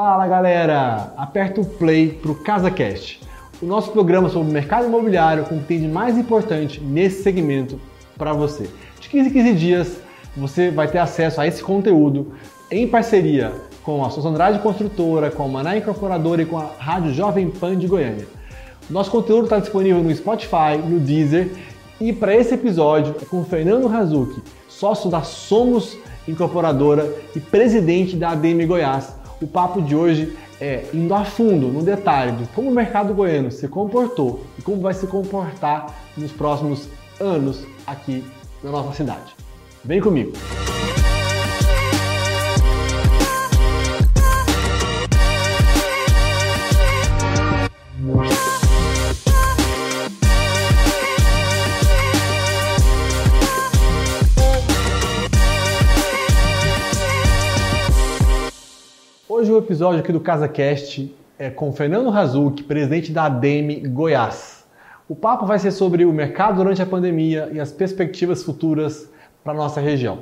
Fala galera, aperta o play para o CasaCast, o nosso programa sobre o mercado imobiliário com o que tem de mais importante nesse segmento para você. De 15 em 15 dias você vai ter acesso a esse conteúdo em parceria com a Souza Andrade Construtora, com a Maná Incorporadora e com a Rádio Jovem Pan de Goiânia. Nosso conteúdo está disponível no Spotify, no Deezer e para esse episódio é com o Fernando Razucchi, sócio da Somos Incorporadora e presidente da ADM Goiás. O papo de hoje é indo a fundo no detalhe de como o mercado goiano se comportou e como vai se comportar nos próximos anos aqui na nossa cidade. Vem comigo! Hoje episódio aqui do CasaCast é com Fernando Razuc, presidente da ADEME Goiás. O papo vai ser sobre o mercado durante a pandemia e as perspectivas futuras para a nossa região.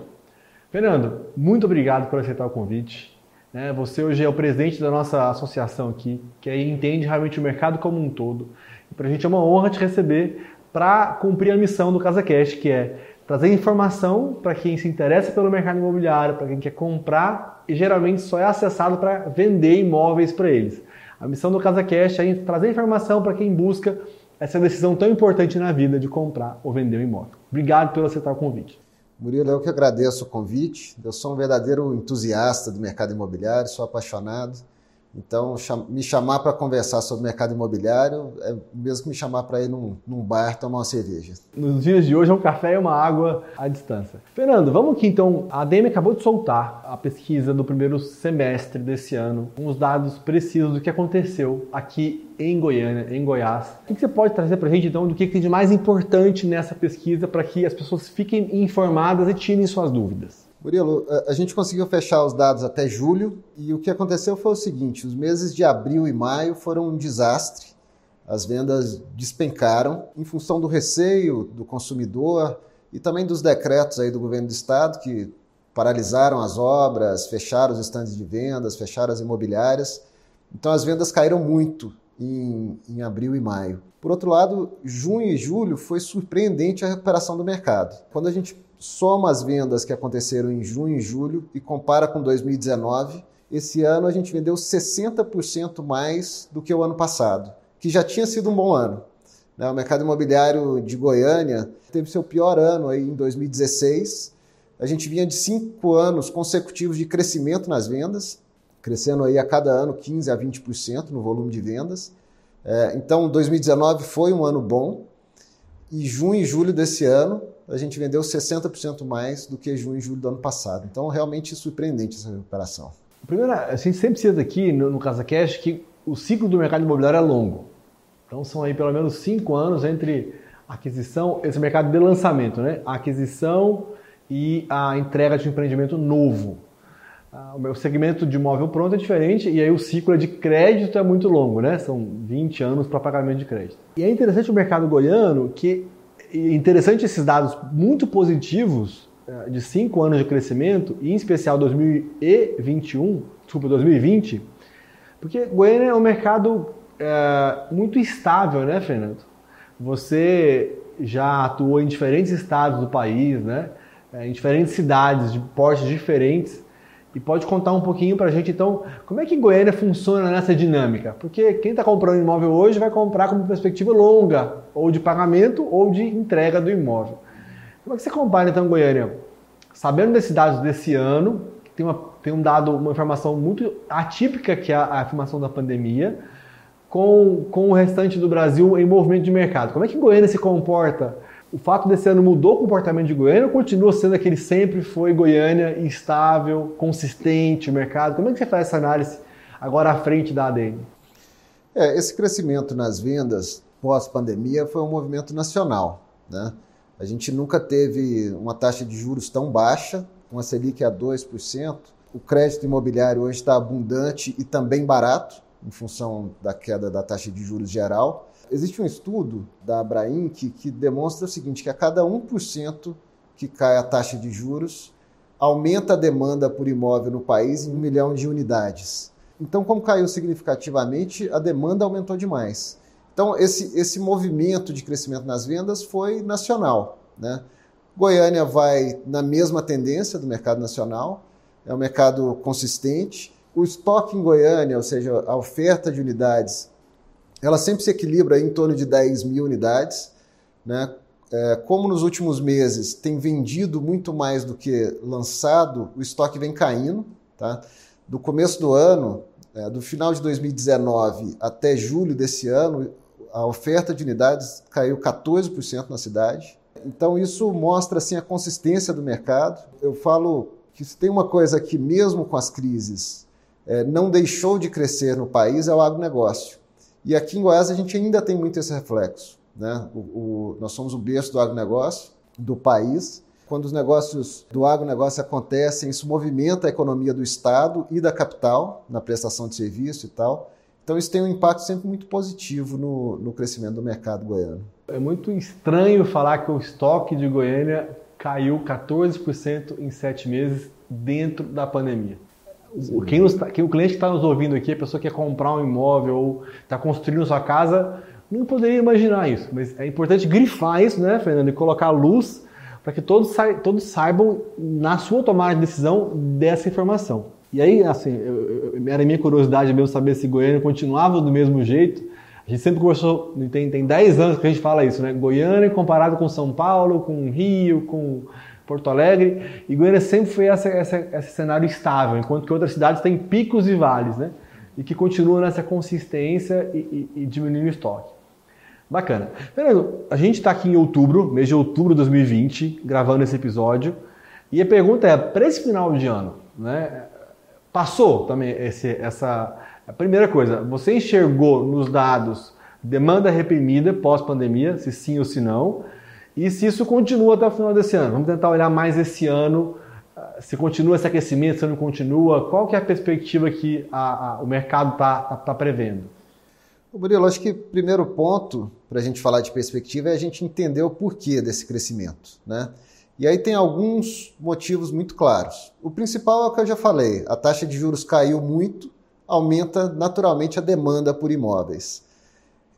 Fernando, muito obrigado por aceitar o convite. Né? Você hoje é o presidente da nossa associação aqui, que aí entende realmente o mercado como um todo. Para a gente é uma honra te receber para cumprir a missão do CasaCast, que é trazer informação para quem se interessa pelo mercado imobiliário, para quem quer comprar e geralmente só é acessado para vender imóveis para eles. A missão do Casa Cash é trazer informação para quem busca essa decisão tão importante na vida de comprar ou vender um imóvel. Obrigado por aceitar o convite. Murilo, eu que agradeço o convite. Eu sou um verdadeiro entusiasta do mercado imobiliário, sou apaixonado. Então, me chamar para conversar sobre mercado imobiliário é mesmo que me chamar para ir num, num, bar tomar uma cerveja. Nos dias de hoje é um café e uma água à distância. Fernando, vamos aqui então. A ADM acabou de soltar a pesquisa do primeiro semestre desse ano, com os dados precisos do que aconteceu aqui em Goiânia, em Goiás. O que você pode trazer para a gente então do que tem de mais importante nessa pesquisa para que as pessoas fiquem informadas e tirem suas dúvidas? Murilo, a gente conseguiu fechar os dados até julho e o que aconteceu foi o seguinte: os meses de abril e maio foram um desastre. As vendas despencaram em função do receio do consumidor e também dos decretos aí do governo do estado que paralisaram as obras, fecharam os estandes de vendas, fecharam as imobiliárias. Então as vendas caíram muito em, em abril e maio. Por outro lado, junho e julho foi surpreendente a recuperação do mercado. Quando a gente soma as vendas que aconteceram em junho e julho e compara com 2019, esse ano a gente vendeu 60% mais do que o ano passado, que já tinha sido um bom ano. Né? O mercado imobiliário de Goiânia teve seu pior ano aí em 2016. A gente vinha de cinco anos consecutivos de crescimento nas vendas, crescendo aí a cada ano 15 a 20% no volume de vendas. É, então, 2019 foi um ano bom e junho e julho desse ano a gente vendeu 60% mais do que junho e julho do ano passado. Então, realmente surpreendente essa recuperação. Primeiro, a gente sempre cita aqui no, no Casa Cash que o ciclo do mercado imobiliário é longo. Então, são aí pelo menos cinco anos entre aquisição, esse mercado de lançamento, né? A aquisição e a entrega de um empreendimento novo. Ah, o meu segmento de imóvel pronto é diferente e aí o ciclo de crédito é muito longo, né? São 20 anos para pagamento de crédito. E é interessante o mercado goiano que interessante esses dados muito positivos eh, de cinco anos de crescimento, e em especial 2021, desculpa, 2020, porque Goiânia é um mercado é, muito estável, né, Fernando? Você já atuou em diferentes estados do país, né? É, em diferentes cidades de portes diferentes e pode contar um pouquinho para a gente, então, como é que Goiânia funciona nessa dinâmica? Porque quem está comprando imóvel hoje vai comprar com perspectiva longa, ou de pagamento ou de entrega do imóvel. Como é que você compara, então, Goiânia? Sabendo desses dados desse ano, tem, uma, tem um dado, uma informação muito atípica, que é a afirmação da pandemia, com, com o restante do Brasil em movimento de mercado. Como é que Goiânia se comporta o fato desse ano mudou o comportamento de Goiânia ou continua sendo aquele sempre foi Goiânia estável, consistente, o mercado? Como é que você faz essa análise agora à frente da ADN? É, esse crescimento nas vendas pós-pandemia foi um movimento nacional. Né? A gente nunca teve uma taxa de juros tão baixa, com a Selic a 2%. O crédito imobiliário hoje está abundante e também barato, em função da queda da taxa de juros geral. Existe um estudo da Abraim que, que demonstra o seguinte, que a cada 1% que cai a taxa de juros, aumenta a demanda por imóvel no país em um milhão de unidades. Então, como caiu significativamente, a demanda aumentou demais. Então, esse, esse movimento de crescimento nas vendas foi nacional. Né? Goiânia vai na mesma tendência do mercado nacional, é um mercado consistente. O estoque em Goiânia, ou seja, a oferta de unidades, ela sempre se equilibra em torno de 10 mil unidades. Né? É, como nos últimos meses tem vendido muito mais do que lançado, o estoque vem caindo. Tá? Do começo do ano, é, do final de 2019 até julho desse ano, a oferta de unidades caiu 14% na cidade. Então isso mostra assim a consistência do mercado. Eu falo que se tem uma coisa que mesmo com as crises é, não deixou de crescer no país é o agronegócio. E aqui em Goiás a gente ainda tem muito esse reflexo. Né? O, o, nós somos o berço do agronegócio do país. Quando os negócios do agronegócio acontecem, isso movimenta a economia do Estado e da capital na prestação de serviço e tal. Então isso tem um impacto sempre muito positivo no, no crescimento do mercado goiano. É muito estranho falar que o estoque de Goiânia caiu 14% em sete meses dentro da pandemia. Quem, nos, quem, o cliente que está nos ouvindo aqui, a pessoa que quer comprar um imóvel ou está construindo sua casa, não poderia imaginar isso. Mas é importante grifar isso, né, Fernando, e colocar luz para que todos, todos saibam, na sua tomada de decisão, dessa informação. E aí, assim, eu, eu, era minha curiosidade mesmo saber se Goiânia continuava do mesmo jeito. A gente sempre conversou, tem, tem 10 anos que a gente fala isso, né? Goiânia comparado com São Paulo, com Rio, com Porto Alegre. E Goiânia sempre foi essa, essa, esse cenário estável, enquanto que outras cidades têm picos e vales, né? E que continuam nessa consistência e, e, e diminuindo o estoque. Bacana. Fernando, a gente está aqui em outubro, mês de outubro de 2020, gravando esse episódio. E a pergunta é, para esse final de ano, né? Passou também esse, essa a primeira coisa, você enxergou nos dados demanda reprimida pós-pandemia, se sim ou se não, e se isso continua até o final desse ano. Vamos tentar olhar mais esse ano, ah, se continua esse aquecimento, se não continua, qual que é a perspectiva que a, a, o mercado está tá, tá prevendo? Murilo, acho que o primeiro ponto para a gente falar de perspectiva é a gente entender o porquê desse crescimento. Né? E aí tem alguns motivos muito claros. O principal é o que eu já falei: a taxa de juros caiu muito, aumenta naturalmente a demanda por imóveis.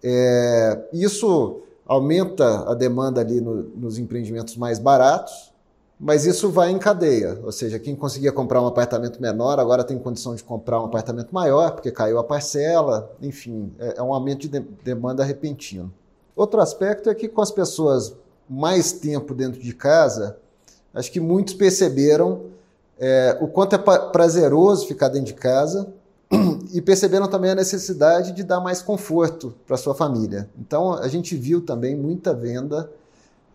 É, isso aumenta a demanda ali no, nos empreendimentos mais baratos, mas isso vai em cadeia, ou seja, quem conseguia comprar um apartamento menor agora tem condição de comprar um apartamento maior porque caiu a parcela, enfim, é, é um aumento de, de demanda repentino. Outro aspecto é que com as pessoas mais tempo dentro de casa, acho que muitos perceberam é, o quanto é prazeroso ficar dentro de casa e perceberam também a necessidade de dar mais conforto para sua família. Então a gente viu também muita venda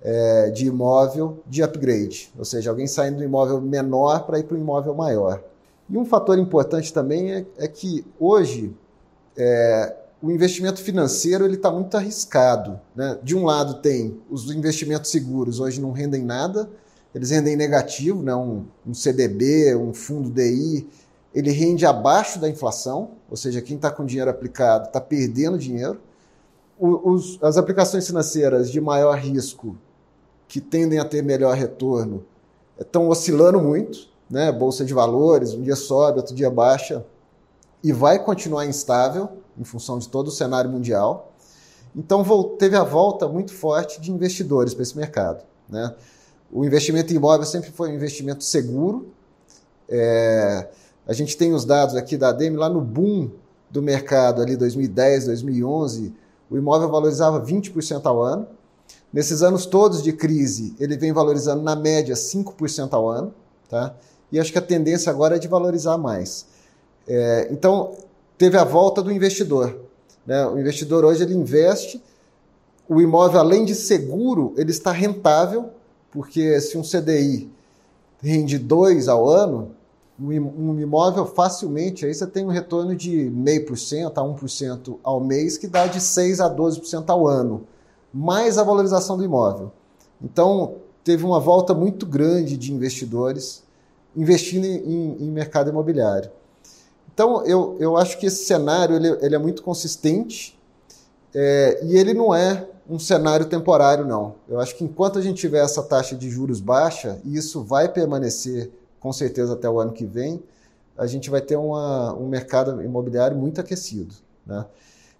é, de imóvel de upgrade, ou seja, alguém saindo do imóvel menor para ir para um imóvel maior. E um fator importante também é, é que hoje é, o investimento financeiro ele está muito arriscado. Né? De um lado tem os investimentos seguros, hoje não rendem nada, eles rendem negativo, né? um, um CDB, um fundo DI, ele rende abaixo da inflação, ou seja, quem está com dinheiro aplicado está perdendo dinheiro. O, os, as aplicações financeiras de maior risco, que tendem a ter melhor retorno, estão oscilando muito, né? Bolsa de valores, um dia sobe, outro dia baixa, e vai continuar instável em função de todo o cenário mundial. Então teve a volta muito forte de investidores para esse mercado. Né? O investimento em imóvel sempre foi um investimento seguro. É, a gente tem os dados aqui da ADEME, lá no boom do mercado, ali 2010, 2011, o imóvel valorizava 20% ao ano. Nesses anos todos de crise, ele vem valorizando na média 5% ao ano, tá? E acho que a tendência agora é de valorizar mais. É, então, teve a volta do investidor. Né? O investidor hoje ele investe, o imóvel, além de seguro, ele está rentável, porque se um CDI rende 2 ao ano, um imóvel facilmente, aí você tem um retorno de 0,5% a 1% ao mês, que dá de 6% a 12% ao ano, mais a valorização do imóvel. Então, teve uma volta muito grande de investidores investindo em, em mercado imobiliário. Então, eu, eu acho que esse cenário ele, ele é muito consistente é, e ele não é um cenário temporário, não. Eu acho que enquanto a gente tiver essa taxa de juros baixa, e isso vai permanecer com certeza até o ano que vem, a gente vai ter uma, um mercado imobiliário muito aquecido. Né?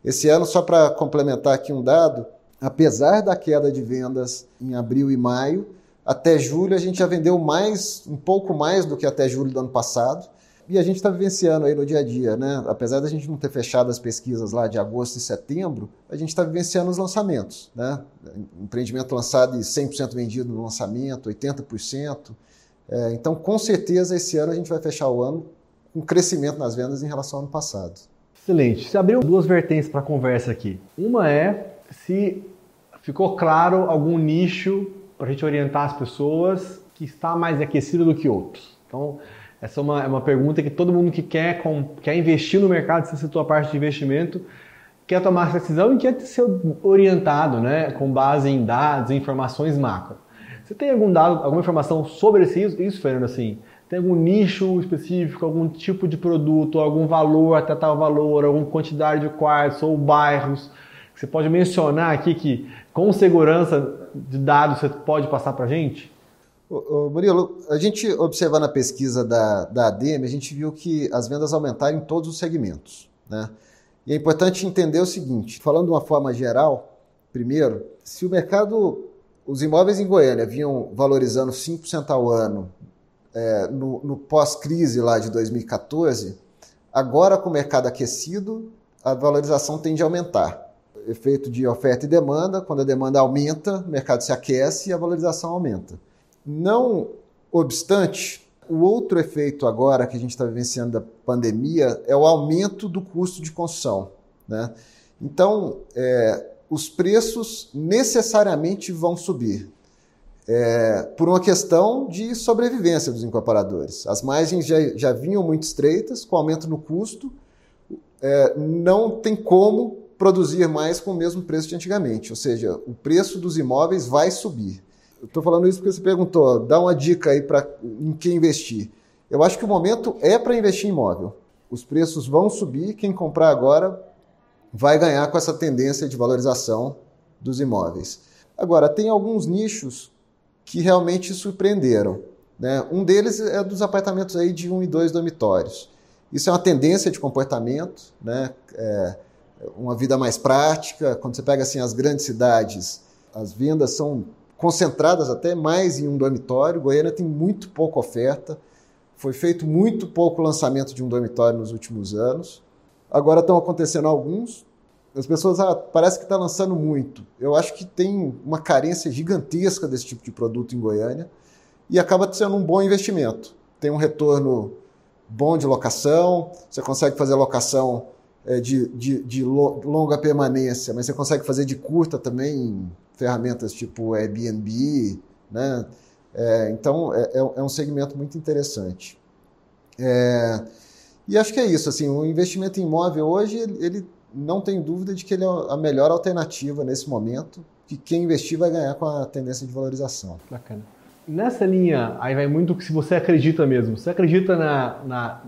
Esse ano, só para complementar aqui um dado, apesar da queda de vendas em abril e maio, até julho a gente já vendeu mais, um pouco mais do que até julho do ano passado. E a gente está vivenciando aí no dia a dia, né? Apesar da gente não ter fechado as pesquisas lá de agosto e setembro, a gente está vivenciando os lançamentos, né? Empreendimento lançado e 100% vendido no lançamento, 80%. É, então, com certeza, esse ano a gente vai fechar o ano com crescimento nas vendas em relação ao ano passado. Excelente. Você abriu duas vertentes para a conversa aqui. Uma é se ficou claro algum nicho para a gente orientar as pessoas que está mais aquecido do que outros. Então, essa é uma, é uma pergunta que todo mundo que quer, com, quer investir no mercado, você citou a parte de investimento, quer tomar essa decisão e quer ser orientado né, com base em dados e informações macro. Você tem algum dado, alguma informação sobre esse, isso, Fernando? Assim, tem algum nicho específico, algum tipo de produto, algum valor até tal valor, alguma quantidade de quartos ou bairros que você pode mencionar aqui que com segurança de dados você pode passar para a gente? Murilo, a gente observando a pesquisa da, da ADM, a gente viu que as vendas aumentaram em todos os segmentos. Né? E é importante entender o seguinte: falando de uma forma geral, primeiro, se o mercado, os imóveis em Goiânia vinham valorizando 5% ao ano é, no, no pós-crise lá de 2014, agora com o mercado aquecido, a valorização tende a aumentar. Efeito de oferta e demanda, quando a demanda aumenta, o mercado se aquece e a valorização aumenta. Não obstante, o outro efeito agora que a gente está vivenciando da pandemia é o aumento do custo de construção. Né? Então, é, os preços necessariamente vão subir. É, por uma questão de sobrevivência dos incorporadores. As margens já, já vinham muito estreitas, com aumento no custo, é, não tem como produzir mais com o mesmo preço de antigamente, ou seja, o preço dos imóveis vai subir. Estou falando isso porque você perguntou, dá uma dica aí para em que investir. Eu acho que o momento é para investir em imóvel. Os preços vão subir, quem comprar agora vai ganhar com essa tendência de valorização dos imóveis. Agora, tem alguns nichos que realmente surpreenderam. Né? Um deles é dos apartamentos aí de um e dois dormitórios. Isso é uma tendência de comportamento, né? É uma vida mais prática. Quando você pega assim as grandes cidades, as vendas são concentradas até mais em um dormitório. Goiânia tem muito pouca oferta. Foi feito muito pouco lançamento de um dormitório nos últimos anos. Agora estão acontecendo alguns. As pessoas ah, parece que está lançando muito. Eu acho que tem uma carência gigantesca desse tipo de produto em Goiânia e acaba sendo um bom investimento. Tem um retorno bom de locação, você consegue fazer locação é, de, de, de longa permanência, mas você consegue fazer de curta também ferramentas tipo Airbnb, né? É, então é, é, é, um segmento muito interessante. É, e acho que é isso. Assim, o investimento em imóvel hoje ele, não tem dúvida de que ele é a melhor alternativa nesse momento. Que quem investir vai ganhar com a tendência de valorização. Bacana. Nessa linha, aí vai muito que se você acredita mesmo. Você acredita na, na,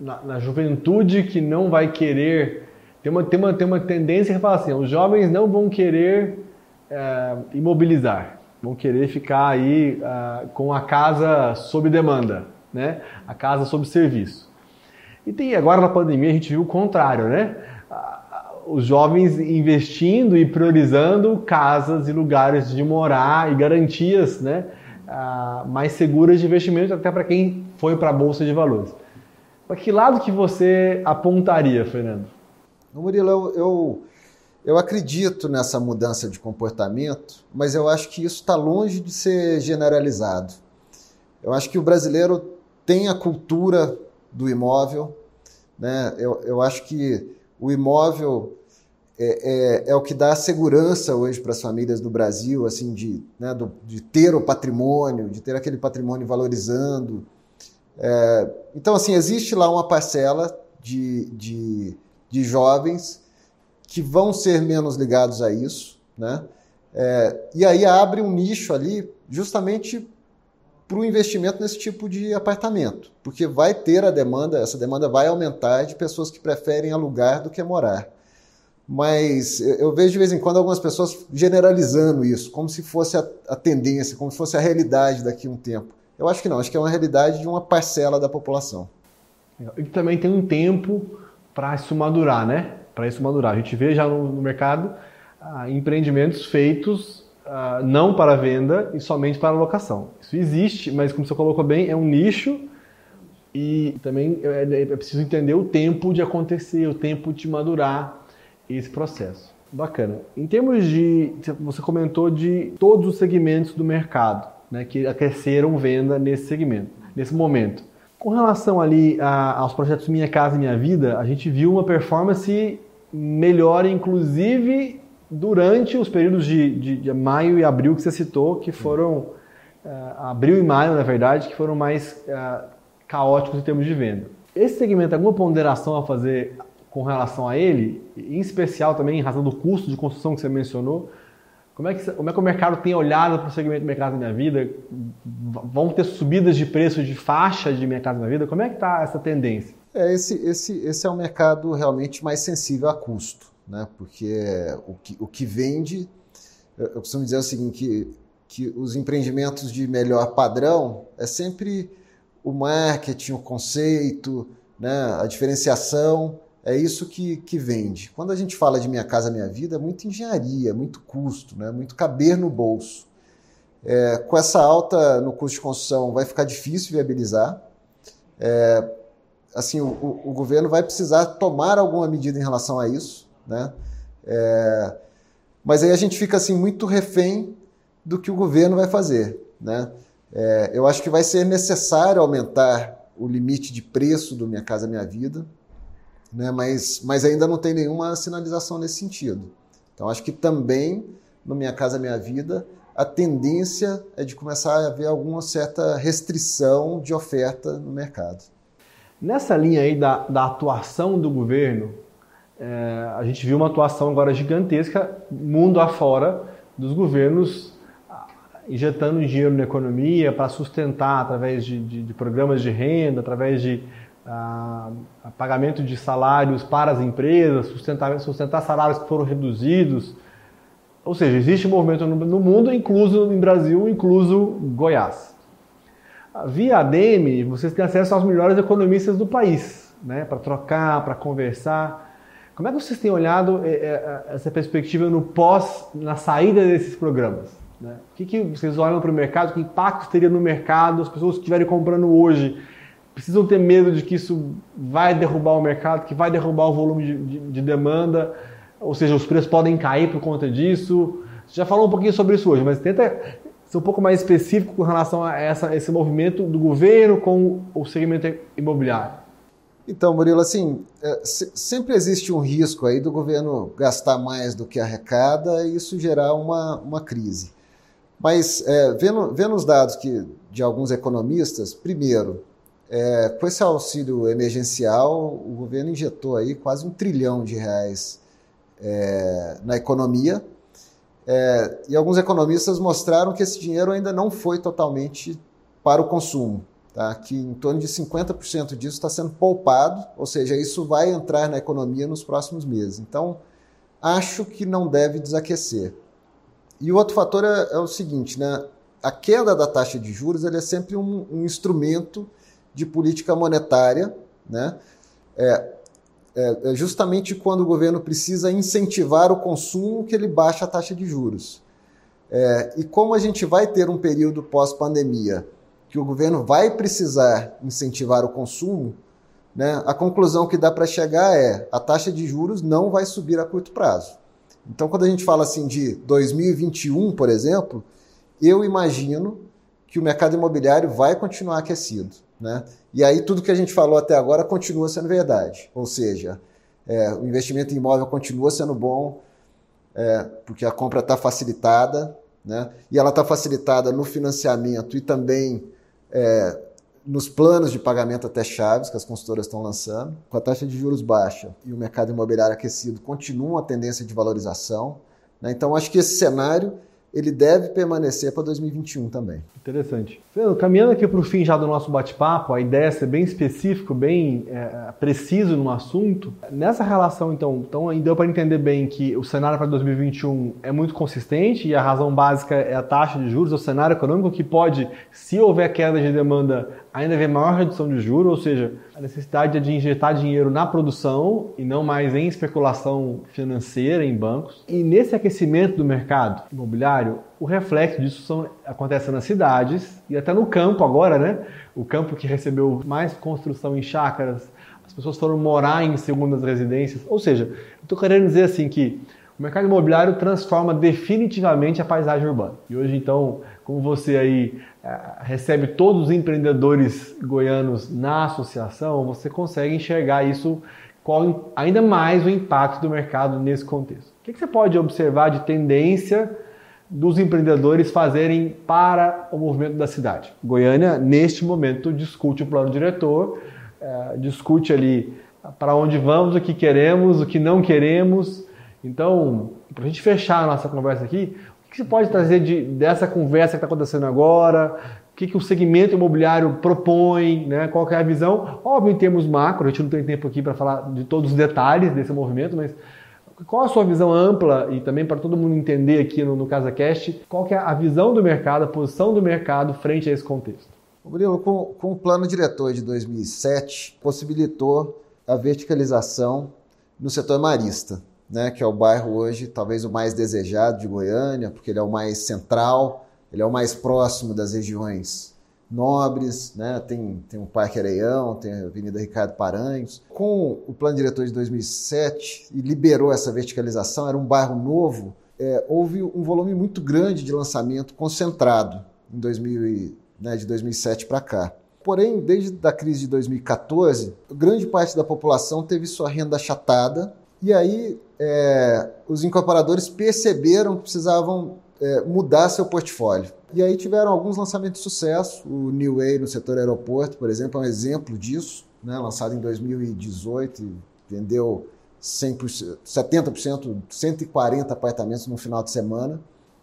na, na juventude que não vai querer. Tem uma, tem uma, tem uma tendência que fala assim: os jovens não vão querer é, imobilizar, vão querer ficar aí uh, com a casa sob demanda, né? A casa sob serviço. E tem agora na pandemia a gente viu o contrário, né? Os jovens investindo e priorizando casas e lugares de morar e garantias, né? Mais seguras de investimento até para quem foi para a bolsa de valores. Para que lado que você apontaria, Fernando? Murilo, eu, eu eu acredito nessa mudança de comportamento, mas eu acho que isso está longe de ser generalizado. Eu acho que o brasileiro tem a cultura do imóvel, né? eu, eu acho que o imóvel é, é, é o que dá segurança hoje para as famílias do Brasil, assim, de, né, do, de ter o patrimônio, de ter aquele patrimônio valorizando. É, então, assim, existe lá uma parcela de, de, de jovens que vão ser menos ligados a isso, né? É, e aí abre um nicho ali justamente para o investimento nesse tipo de apartamento, porque vai ter a demanda, essa demanda vai aumentar de pessoas que preferem alugar do que morar. Mas eu vejo de vez em quando algumas pessoas generalizando isso, como se fosse a, a tendência, como se fosse a realidade daqui a um tempo. Eu acho que não, acho que é uma realidade de uma parcela da população. E também tem um tempo para isso madurar, né? Para isso madurar. A gente vê já no, no mercado ah, empreendimentos feitos ah, não para venda e somente para locação. Isso existe, mas como você colocou bem, é um nicho e também é, é, é preciso entender o tempo de acontecer, o tempo de madurar esse processo. Bacana. Em termos de. Você comentou de todos os segmentos do mercado, né, que aqueceram venda nesse segmento, nesse momento. Com relação ali a, aos projetos Minha Casa Minha Vida, a gente viu uma performance melhor, inclusive durante os períodos de, de, de maio e abril que você citou, que foram. Uh, abril e maio, na verdade, que foram mais uh, caóticos em termos de venda. Esse segmento, alguma ponderação a fazer com relação a ele, em especial também em razão do custo de construção que você mencionou, como é que, como é que o mercado tem olhado para o segmento de Mercado da Minha Vida? Vão ter subidas de preço de faixa de Mercado da Minha Vida? Como é que está essa tendência? É, esse, esse, esse é um mercado realmente mais sensível a custo, né? porque o que, o que vende, eu costumo dizer o seguinte, que, que os empreendimentos de melhor padrão é sempre o marketing, o conceito, né? a diferenciação, é isso que, que vende. Quando a gente fala de Minha Casa Minha Vida, é muito engenharia, muito custo, né? muito caber no bolso. É, com essa alta no custo de construção, vai ficar difícil viabilizar. É, assim, o, o, o, governo vai precisar tomar alguma medida em relação a isso, né? É, mas aí a gente fica assim muito refém do que o governo vai fazer, né? É, eu acho que vai ser necessário aumentar o limite de preço do Minha Casa Minha Vida né? mas, mas ainda não tem nenhuma sinalização nesse sentido. Então, acho que também no Minha Casa Minha Vida, a tendência é de começar a haver alguma certa restrição de oferta no mercado. Nessa linha aí da, da atuação do governo, é, a gente viu uma atuação agora gigantesca, mundo afora, dos governos ah, injetando dinheiro na economia para sustentar através de, de, de programas de renda, através de a, a pagamento de salários para as empresas, sustentar, sustentar salários que foram reduzidos. Ou seja, existe movimento no, no mundo, incluso no Brasil, incluso Goiás. Via ADM, vocês têm acesso aos melhores economistas do país, né, para trocar, para conversar. Como é que vocês têm olhado é, é, essa perspectiva no pós, na saída desses programas? Né? O que, que vocês olham para o mercado? Que impacto teria no mercado? As pessoas que estiverem comprando hoje precisam ter medo de que isso vai derrubar o mercado, que vai derrubar o volume de, de, de demanda, ou seja, os preços podem cair por conta disso. Você já falou um pouquinho sobre isso hoje, mas tenta ser um pouco mais específico com relação a essa, esse movimento do governo com o segmento imobiliário. Então, Murilo, assim, é, sempre existe um risco aí do governo gastar mais do que arrecada e isso gerar uma, uma crise. Mas, é, vendo, vendo os dados que, de alguns economistas, primeiro, é, com esse auxílio emergencial, o governo injetou aí quase um trilhão de reais é, na economia. É, e alguns economistas mostraram que esse dinheiro ainda não foi totalmente para o consumo, tá? que em torno de 50% disso está sendo poupado, ou seja, isso vai entrar na economia nos próximos meses. Então, acho que não deve desaquecer. E o outro fator é, é o seguinte, né? a queda da taxa de juros é sempre um, um instrumento de política monetária, né? É, é, é, justamente quando o governo precisa incentivar o consumo que ele baixa a taxa de juros. É, e como a gente vai ter um período pós-pandemia que o governo vai precisar incentivar o consumo, né, a conclusão que dá para chegar é a taxa de juros não vai subir a curto prazo. Então, quando a gente fala assim de 2021, por exemplo, eu imagino que o mercado imobiliário vai continuar aquecido. Né? E aí tudo que a gente falou até agora continua sendo verdade. Ou seja, é, o investimento em imóvel continua sendo bom, é, porque a compra está facilitada, né? e ela está facilitada no financiamento e também é, nos planos de pagamento até chaves que as consultoras estão lançando. Com a taxa de juros baixa e o mercado imobiliário aquecido, continua a tendência de valorização. Né? Então, acho que esse cenário ele deve permanecer para 2021 também. Interessante. Fernando, caminhando aqui para o fim já do nosso bate-papo, a ideia é ser bem específico, bem é, preciso no assunto. Nessa relação, então, então deu para entender bem que o cenário para 2021 é muito consistente e a razão básica é a taxa de juros, é o cenário econômico que pode, se houver queda de demanda, ainda haver maior redução de juros, ou seja, a necessidade de injetar dinheiro na produção e não mais em especulação financeira em bancos. E nesse aquecimento do mercado imobiliário, o reflexo disso são, acontece nas cidades e até no campo agora, né? O campo que recebeu mais construção em chácaras, as pessoas foram morar em segundas residências. Ou seja, estou querendo dizer assim que o mercado imobiliário transforma definitivamente a paisagem urbana. E hoje, então, como você aí é, recebe todos os empreendedores goianos na associação, você consegue enxergar isso, qual ainda mais o impacto do mercado nesse contexto. O que você pode observar de tendência dos empreendedores fazerem para o movimento da cidade. Goiânia, neste momento, discute o plano diretor, é, discute ali para onde vamos, o que queremos, o que não queremos. Então, para a gente fechar a nossa conversa aqui, o que você pode trazer de, dessa conversa que está acontecendo agora? O que, que o segmento imobiliário propõe? Né? Qual é a visão? Óbvio, em termos macro, a gente não tem tempo aqui para falar de todos os detalhes desse movimento, mas qual a sua visão ampla e também para todo mundo entender aqui no, no CasaCast, qual que é a visão do mercado, a posição do mercado frente a esse contexto? Murilo, com, com o plano diretor de 2007, possibilitou a verticalização no setor marista, né, que é o bairro hoje talvez o mais desejado de Goiânia, porque ele é o mais central, ele é o mais próximo das regiões nobres, né? tem, tem o Parque Areião, tem a Avenida Ricardo Paranhos. Com o plano diretor de 2007 e liberou essa verticalização, era um bairro novo, é, houve um volume muito grande de lançamento concentrado em 2000, né, de 2007 para cá. Porém, desde a crise de 2014, grande parte da população teve sua renda achatada e aí é, os incorporadores perceberam que precisavam é, mudar seu portfólio. E aí tiveram alguns lançamentos de sucesso. O New Way no setor aeroporto, por exemplo, é um exemplo disso, né? lançado em 2018 e vendeu 100%, 70%, 140 apartamentos no final de semana.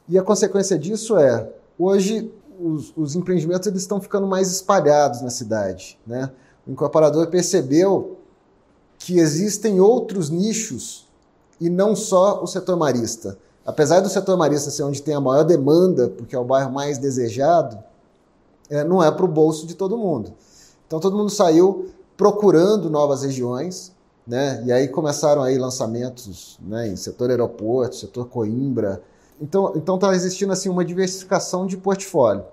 E a consequência disso é, hoje os, os empreendimentos eles estão ficando mais espalhados na cidade. Né? O incorporador percebeu que existem outros nichos e não só o setor marista. Apesar do setor marista ser onde tem a maior demanda, porque é o bairro mais desejado, é, não é para o bolso de todo mundo. Então todo mundo saiu procurando novas regiões, né? E aí começaram aí lançamentos, né, em setor aeroporto, setor Coimbra. Então então está existindo assim uma diversificação de portfólio.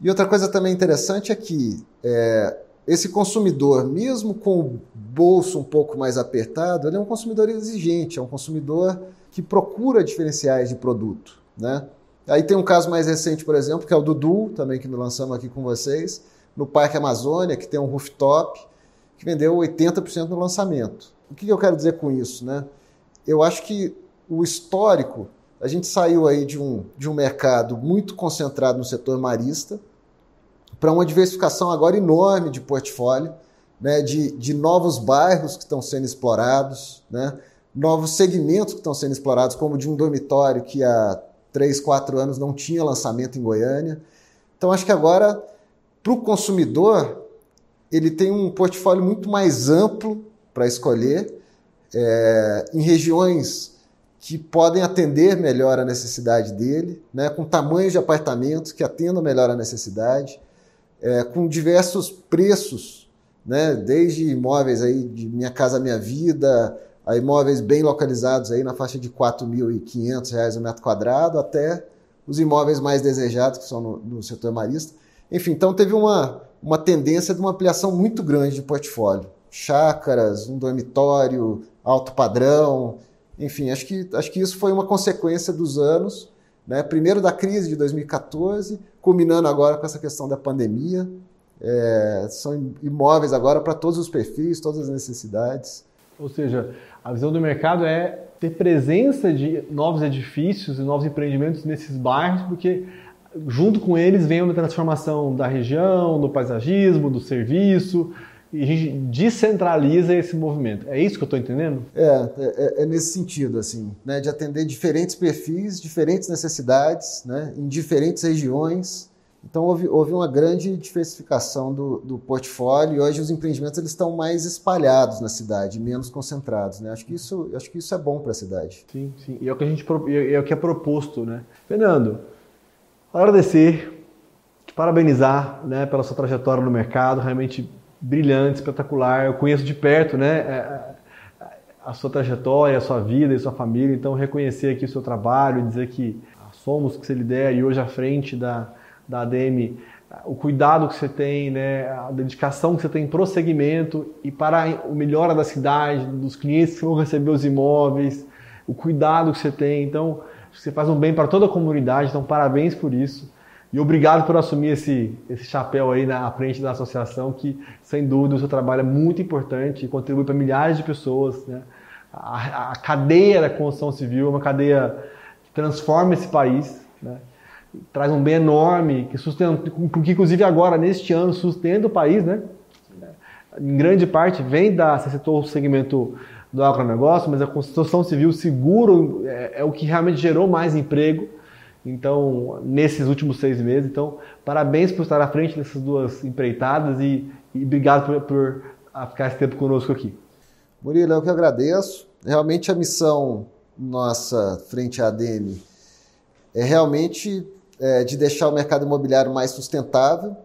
E outra coisa também interessante é que é, esse consumidor, mesmo com o bolso um pouco mais apertado, ele é um consumidor exigente, é um consumidor que procura diferenciais de produto. Né? Aí tem um caso mais recente, por exemplo, que é o Dudu, também que lançamos aqui com vocês, no Parque Amazônia, que tem um rooftop, que vendeu 80% no lançamento. O que eu quero dizer com isso? Né? Eu acho que o histórico, a gente saiu aí de um, de um mercado muito concentrado no setor marista, para uma diversificação agora enorme de portfólio, né, de, de novos bairros que estão sendo explorados, né, novos segmentos que estão sendo explorados, como de um dormitório que há três, quatro anos não tinha lançamento em Goiânia. Então, acho que agora, para o consumidor, ele tem um portfólio muito mais amplo para escolher, é, em regiões que podem atender melhor a necessidade dele, né, com tamanhos de apartamentos que atendam melhor a necessidade, é, com diversos preços, né, desde imóveis aí de Minha Casa Minha Vida, a imóveis bem localizados aí na faixa de R$ 4.500 o metro quadrado, até os imóveis mais desejados, que são no, no, setor marista. Enfim, então teve uma, uma tendência de uma ampliação muito grande de portfólio. Chácaras, um dormitório, alto padrão, enfim, acho que, acho que isso foi uma consequência dos anos, né? primeiro da crise de 2014, culminando agora com essa questão da pandemia. É, são imóveis agora para todos os perfis, todas as necessidades. Ou seja, a visão do mercado é ter presença de novos edifícios e novos empreendimentos nesses bairros, porque junto com eles vem uma transformação da região, do paisagismo, do serviço. e a gente descentraliza esse movimento. É isso que eu estou entendendo? É, é, é, nesse sentido, assim, né, de atender diferentes perfis, diferentes necessidades, né, em diferentes regiões. Então houve, houve uma grande diversificação do, do portfólio e hoje os empreendimentos eles estão mais espalhados na cidade, menos concentrados. Né? Acho, que isso, acho que isso é bom para a cidade. Sim, sim. E é o que a gente é o que é proposto. Né? Fernando, agradecer, te parabenizar né, pela sua trajetória no mercado, realmente brilhante, espetacular. Eu conheço de perto, né? É, a sua trajetória, a sua vida e sua família. Então, reconhecer aqui o seu trabalho, dizer que somos que você lidera e hoje à frente da, da ADM, o cuidado que você tem, né, a dedicação que você tem para segmento e para o melhor da cidade, dos clientes que vão receber os imóveis, o cuidado que você tem. Então, você faz um bem para toda a comunidade. Então, parabéns por isso. E obrigado por assumir esse, esse chapéu aí na frente da associação, que sem dúvida o seu trabalho é muito importante e contribui para milhares de pessoas. Né? A, a, cadeia da construção civil é uma cadeia que transforma esse país, né? Traz um bem enorme, que sustenta, que inclusive agora, neste ano, sustenta o país, né? Em grande parte vem da, você citou o segmento do agronegócio, mas a construção civil, seguro, é, é o que realmente gerou mais emprego então, nesses últimos seis meses. Então, parabéns por estar à frente dessas duas empreitadas e, e obrigado por, por ficar esse tempo conosco aqui. Murilo, eu que agradeço. Realmente a missão nossa frente à ADM é realmente é, de deixar o mercado imobiliário mais sustentável.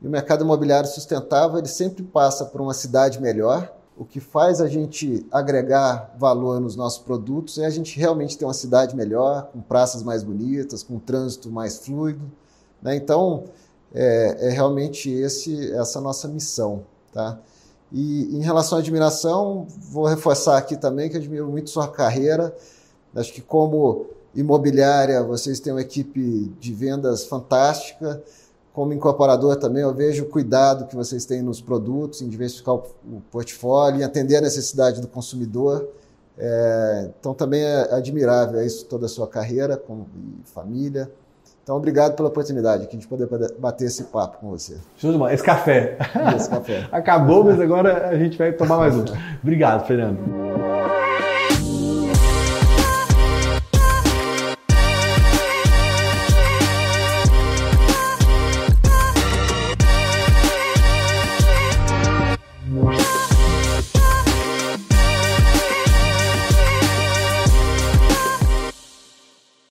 E o mercado imobiliário sustentável ele sempre passa por uma cidade melhor, o que faz a gente agregar valor nos nossos produtos é a gente realmente ter uma cidade melhor, com praças mais bonitas, com trânsito mais fluido. Né? Então, é, é, realmente esse, essa nossa missão. Tá? E em relação à admiração, vou reforçar aqui também que admiro muito sua carreira. Acho que como imobiliária, vocês têm uma equipe de vendas fantástica como incorporador também, eu vejo o cuidado que vocês têm nos produtos, em diversificar o portfólio, em atender a necessidade do consumidor. É, então, também é admirável isso, toda a sua carreira com, e família. Então, obrigado pela oportunidade que a gente poder bater esse papo com você. Show Esse café. Esse café. Acabou, mas agora a gente vai tomar mais um. Obrigado, Fernando.